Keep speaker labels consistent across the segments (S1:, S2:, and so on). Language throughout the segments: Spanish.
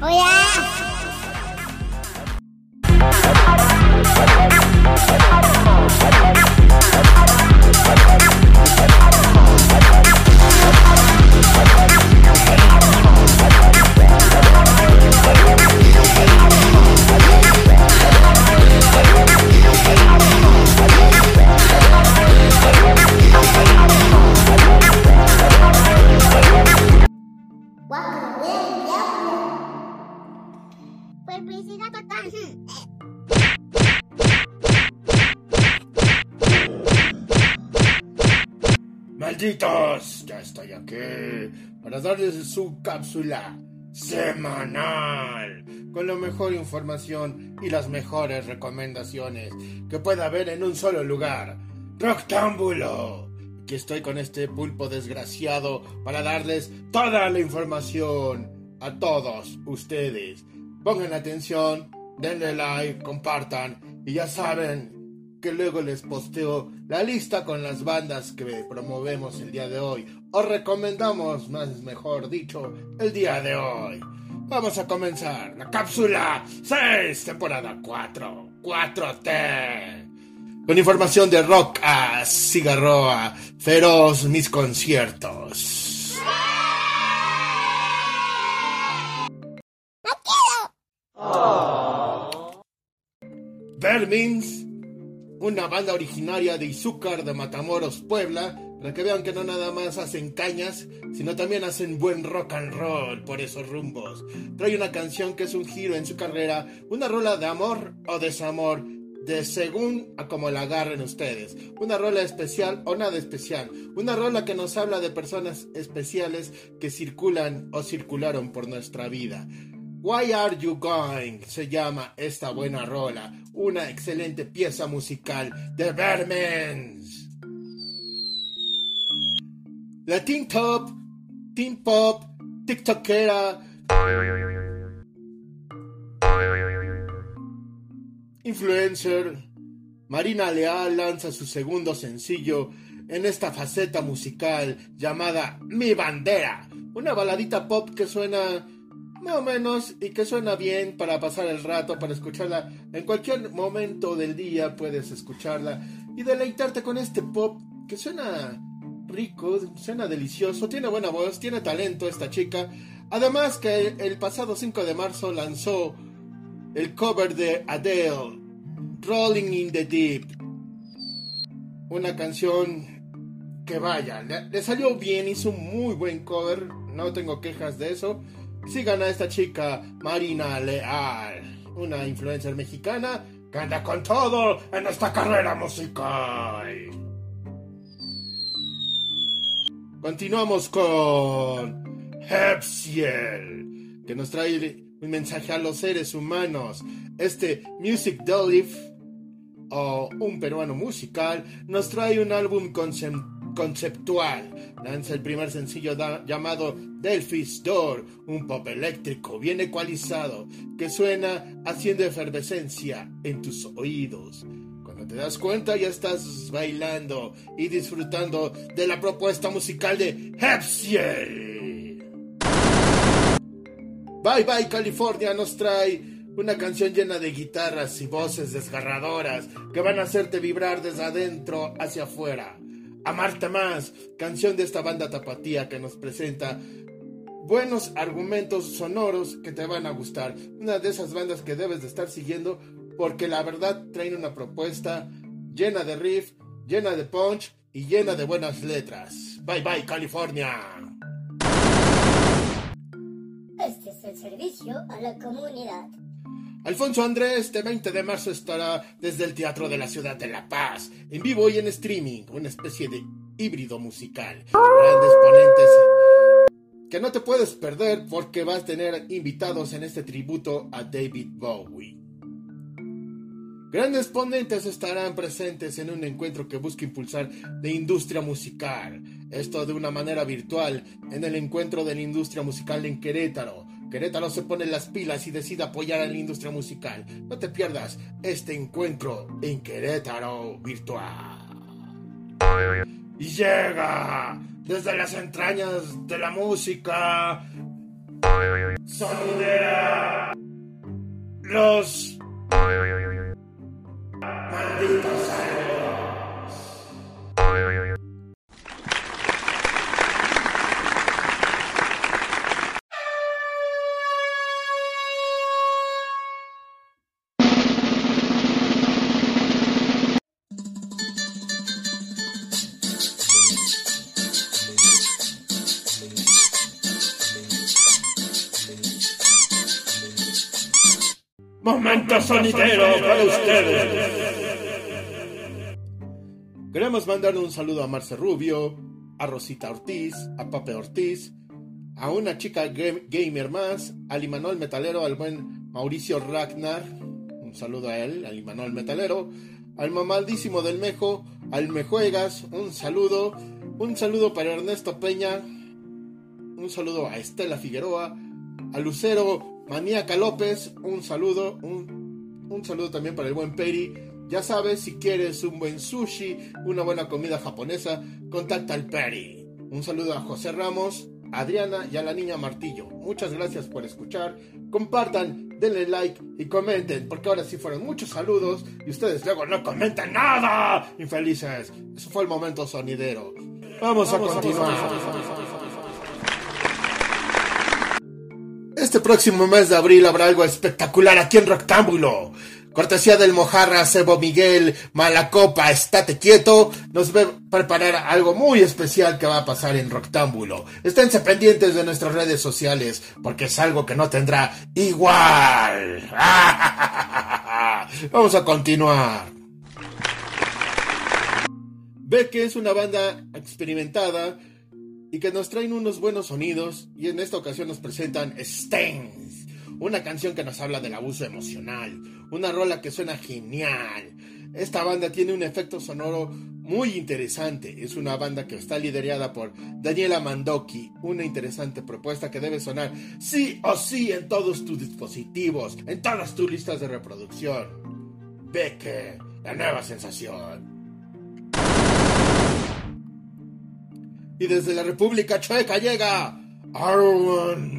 S1: 뭐야? Para darles su cápsula semanal con la mejor información y las mejores recomendaciones que pueda haber en un solo lugar. Roctámbulo. Aquí estoy con este pulpo desgraciado para darles toda la información a todos ustedes. Pongan atención, denle like, compartan y ya saben que luego les posteo la lista con las bandas que promovemos el día de hoy, o recomendamos, más mejor dicho, el día de hoy. Vamos a comenzar la cápsula 6, temporada 4, 4T. Con información de rock a cigarroa, feroz mis conciertos. Vermins una banda originaria de Izúcar de Matamoros, Puebla, para que vean que no nada más hacen cañas, sino también hacen buen rock and roll por esos rumbos. Trae una canción que es un giro en su carrera, una rola de amor o desamor, de según a como la agarren ustedes. Una rola especial o nada especial. Una rola que nos habla de personas especiales que circulan o circularon por nuestra vida. Why Are You Going? se llama esta buena rola, una excelente pieza musical de Vermens. La Teen Top, Teen Pop, TikTokera, influencer, Marina Leal lanza su segundo sencillo en esta faceta musical llamada Mi Bandera, una baladita pop que suena más o menos y que suena bien para pasar el rato, para escucharla en cualquier momento del día puedes escucharla y deleitarte con este pop que suena rico, suena delicioso, tiene buena voz, tiene talento esta chica. Además que el pasado 5 de marzo lanzó el cover de Adele, Rolling in the Deep. Una canción que vaya, le, le salió bien, hizo un muy buen cover, no tengo quejas de eso. Sigan a esta chica, Marina Leal, una influencer mexicana que anda con todo en esta carrera musical. Continuamos con Hepsiel, que nos trae un mensaje a los seres humanos. Este Music Delif, o un peruano musical, nos trae un álbum conceptual. Lanza el primer sencillo llamado Delphi's Door, un pop eléctrico bien ecualizado que suena haciendo efervescencia en tus oídos. Cuando te das cuenta ya estás bailando y disfrutando de la propuesta musical de Hepsiel. Bye Bye California nos trae una canción llena de guitarras y voces desgarradoras que van a hacerte vibrar desde adentro hacia afuera. Amarte más, canción de esta banda tapatía que nos presenta buenos argumentos sonoros que te van a gustar. Una de esas bandas que debes de estar siguiendo porque la verdad traen una propuesta llena de riff, llena de punch y llena de buenas letras. Bye bye California.
S2: Este es el servicio a la comunidad.
S1: Alfonso Andrés, este 20 de marzo estará desde el Teatro de la Ciudad de La Paz, en vivo y en streaming, una especie de híbrido musical. Grandes ponentes que no te puedes perder porque vas a tener invitados en este tributo a David Bowie. Grandes ponentes estarán presentes en un encuentro que busca impulsar la industria musical. Esto de una manera virtual en el encuentro de la industria musical en Querétaro. Querétaro se pone las pilas y decide apoyar a la industria musical. No te pierdas este encuentro en Querétaro virtual. Y llega desde las entrañas de la música. Sonidera. Los Momento sonidero para ustedes. Queremos mandar un saludo a Marce Rubio, a Rosita Ortiz, a Pape Ortiz, a una chica gamer más, al Imanol Metalero, al buen Mauricio Ragnar, un saludo a él, al Imanol Metalero, al mamaldísimo del Mejo, al Mejuegas, un saludo, un saludo para Ernesto Peña, un saludo a Estela Figueroa, a Lucero Maníaca López, un saludo, un, saludo también para el buen Peri. Ya sabes, si quieres un buen sushi, una buena comida japonesa, contacta al Peri. Un saludo a José Ramos, a Adriana y a la niña Martillo. Muchas gracias por escuchar. Compartan, denle like y comenten, porque ahora sí fueron muchos saludos y ustedes luego no comentan nada. Infelices. Eso fue el momento sonidero. Vamos, a continuar. Este próximo mes de abril habrá algo espectacular aquí en Rectángulo. Cortesía del Mojarra, Sebo Miguel, Malacopa, estate quieto. Nos va a preparar algo muy especial que va a pasar en Rectángulo. Esténse pendientes de nuestras redes sociales, porque es algo que no tendrá igual. Vamos a continuar. Ve que es una banda experimentada y que nos traen unos buenos sonidos y en esta ocasión nos presentan Stains, una canción que nos habla del abuso emocional, una rola que suena genial. Esta banda tiene un efecto sonoro muy interesante. Es una banda que está liderada por Daniela Mandoki, una interesante propuesta que debe sonar sí o sí en todos tus dispositivos, en todas tus listas de reproducción. Becker, la nueva sensación. Y desde la República Checa llega Arwen.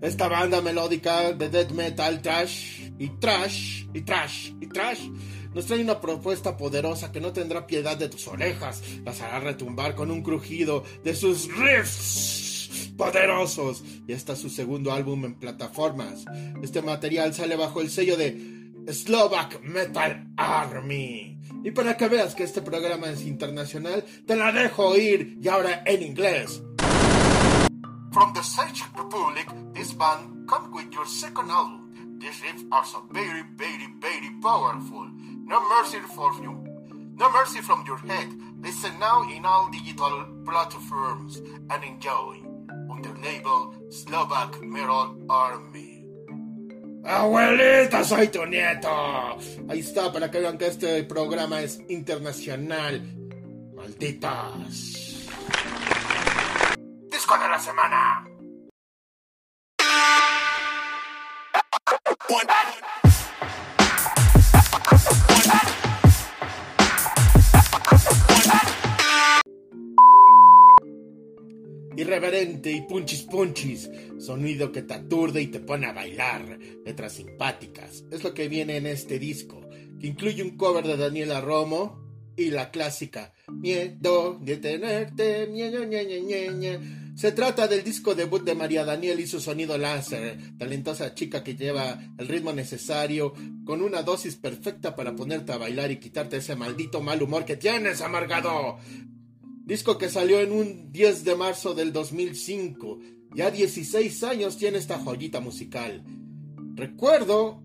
S1: Esta banda melódica de death metal, trash y trash y trash y trash nos trae una propuesta poderosa que no tendrá piedad de tus orejas, las hará retumbar con un crujido de sus riffs poderosos. Y está su segundo álbum en plataformas. Este material sale bajo el sello de Slovak Metal Army. Y para que veas que este programa es internacional, te la dejo ir y ahora en inglés. From the Czech Republic, this band comes with your second album. These riffs are so very, very, very powerful. No mercy for you. No mercy from your head. Listen now in all digital platforms and enjoy. Under the label Slovak Metal Army. Abuelita, soy tu nieto. Ahí está, para que vean que este programa es internacional. Malditas. Disco de la semana. irreverente y punchis punchis, sonido que te aturde y te pone a bailar, letras simpáticas. Es lo que viene en este disco, que incluye un cover de Daniela Romo y la clásica Miedo de tenerte, miedo, ña, ña, Se trata del disco debut de María Daniel y su sonido láser, talentosa chica que lleva el ritmo necesario, con una dosis perfecta para ponerte a bailar y quitarte ese maldito mal humor que tienes, amargado. Disco que salió en un 10 de marzo del 2005. Ya 16 años tiene esta joyita musical. Recuerdo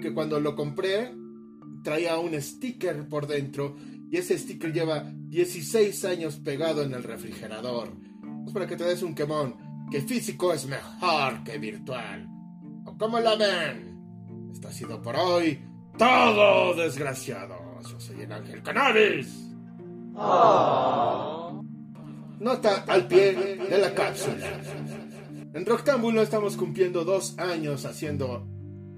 S1: que cuando lo compré traía un sticker por dentro y ese sticker lleva 16 años pegado en el refrigerador. Es para que te des un quemón, que físico es mejor que virtual. ¿O cómo la ven? Esto ha sido por hoy todo, desgraciados. Yo soy el Ángel Cannabis. Nota al pie de la cápsula. En Roctámbulo estamos cumpliendo dos años haciendo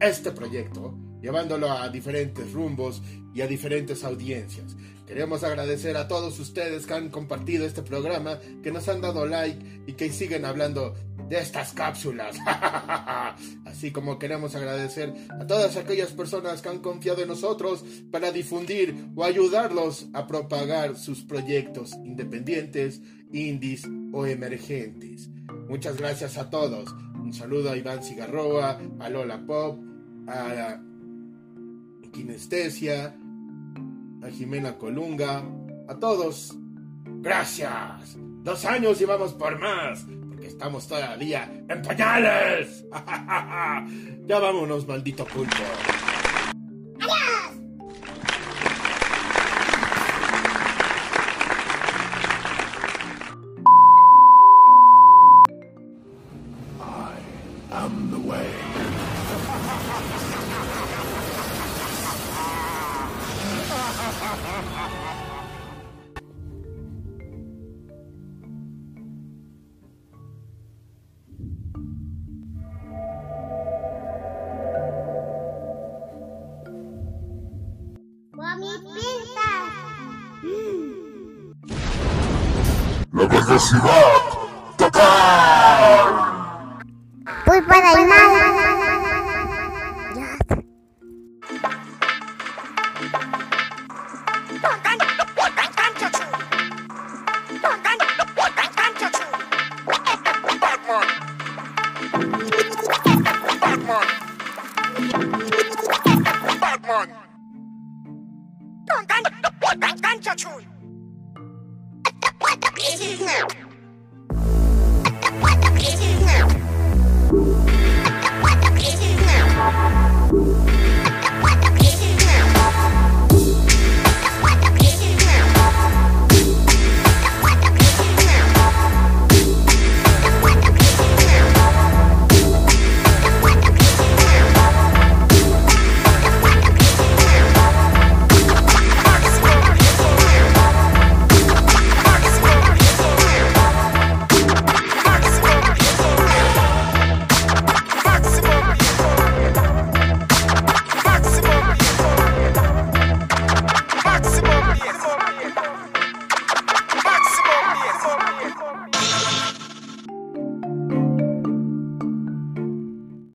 S1: este proyecto llevándolo a diferentes rumbos y a diferentes audiencias. Queremos agradecer a todos ustedes que han compartido este programa, que nos han dado like y que siguen hablando de estas cápsulas. Así como queremos agradecer a todas aquellas personas que han confiado en nosotros para difundir o ayudarlos a propagar sus proyectos independientes, indies o emergentes. Muchas gracias a todos. Un saludo a Iván Cigarroa, a Lola Pop, a Kinestesia, a Jimena Colunga, a todos. Gracias. Dos años y vamos por más, porque estamos todavía en pañales. ya vámonos, maldito pulpo.
S3: Velocidad total.
S4: Pulpa del mal.